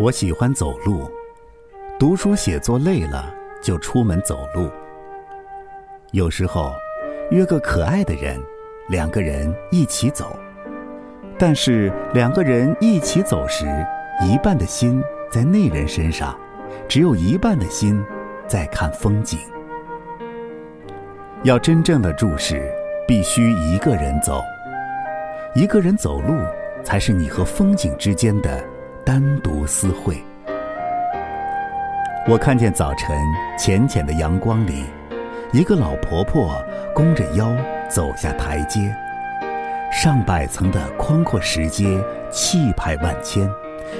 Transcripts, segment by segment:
我喜欢走路，读书写作累了就出门走路。有时候约个可爱的人，两个人一起走。但是两个人一起走时，一半的心在那人身上，只有一半的心在看风景。要真正的注视，必须一个人走。一个人走路，才是你和风景之间的。单独私会。我看见早晨浅浅的阳光里，一个老婆婆弓着腰走下台阶，上百层的宽阔石阶气派万千，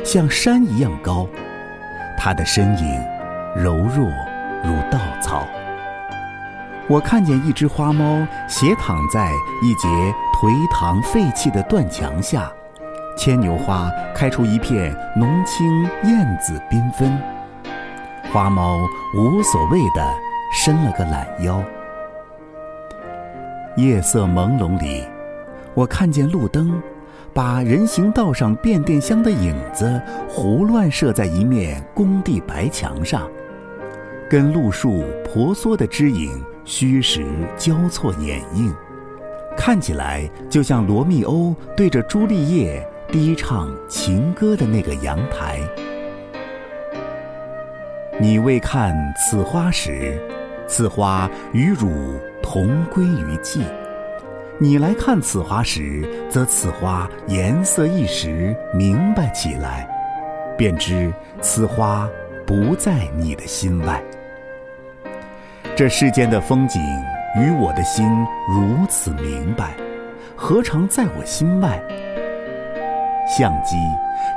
像山一样高。她的身影柔弱如稻草。我看见一只花猫斜躺在一截颓唐废弃的断墙下。牵牛花开出一片浓青艳紫缤纷，花猫无所谓的伸了个懒腰。夜色朦胧里，我看见路灯把人行道上变电箱的影子胡乱射在一面工地白墙上，跟路树婆娑的枝影虚实交错掩映，看起来就像罗密欧对着朱丽叶。低唱情歌的那个阳台，你未看此花时，此花与汝同归于尽；你来看此花时，则此花颜色一时明白起来，便知此花不在你的心外。这世间的风景与我的心如此明白，何尝在我心外？相机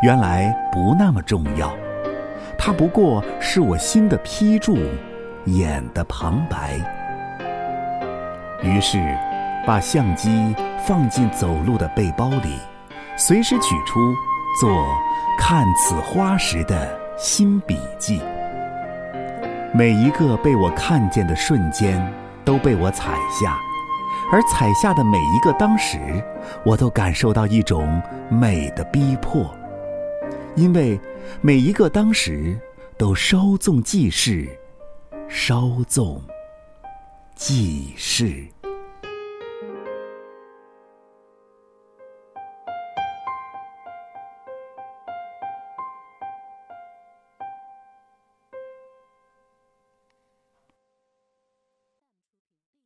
原来不那么重要，它不过是我心的批注，眼的旁白。于是，把相机放进走路的背包里，随时取出，做看此花时的新笔记。每一个被我看见的瞬间，都被我采下。而采下的每一个当时，我都感受到一种美的逼迫，因为每一个当时都稍纵即逝，稍纵即逝。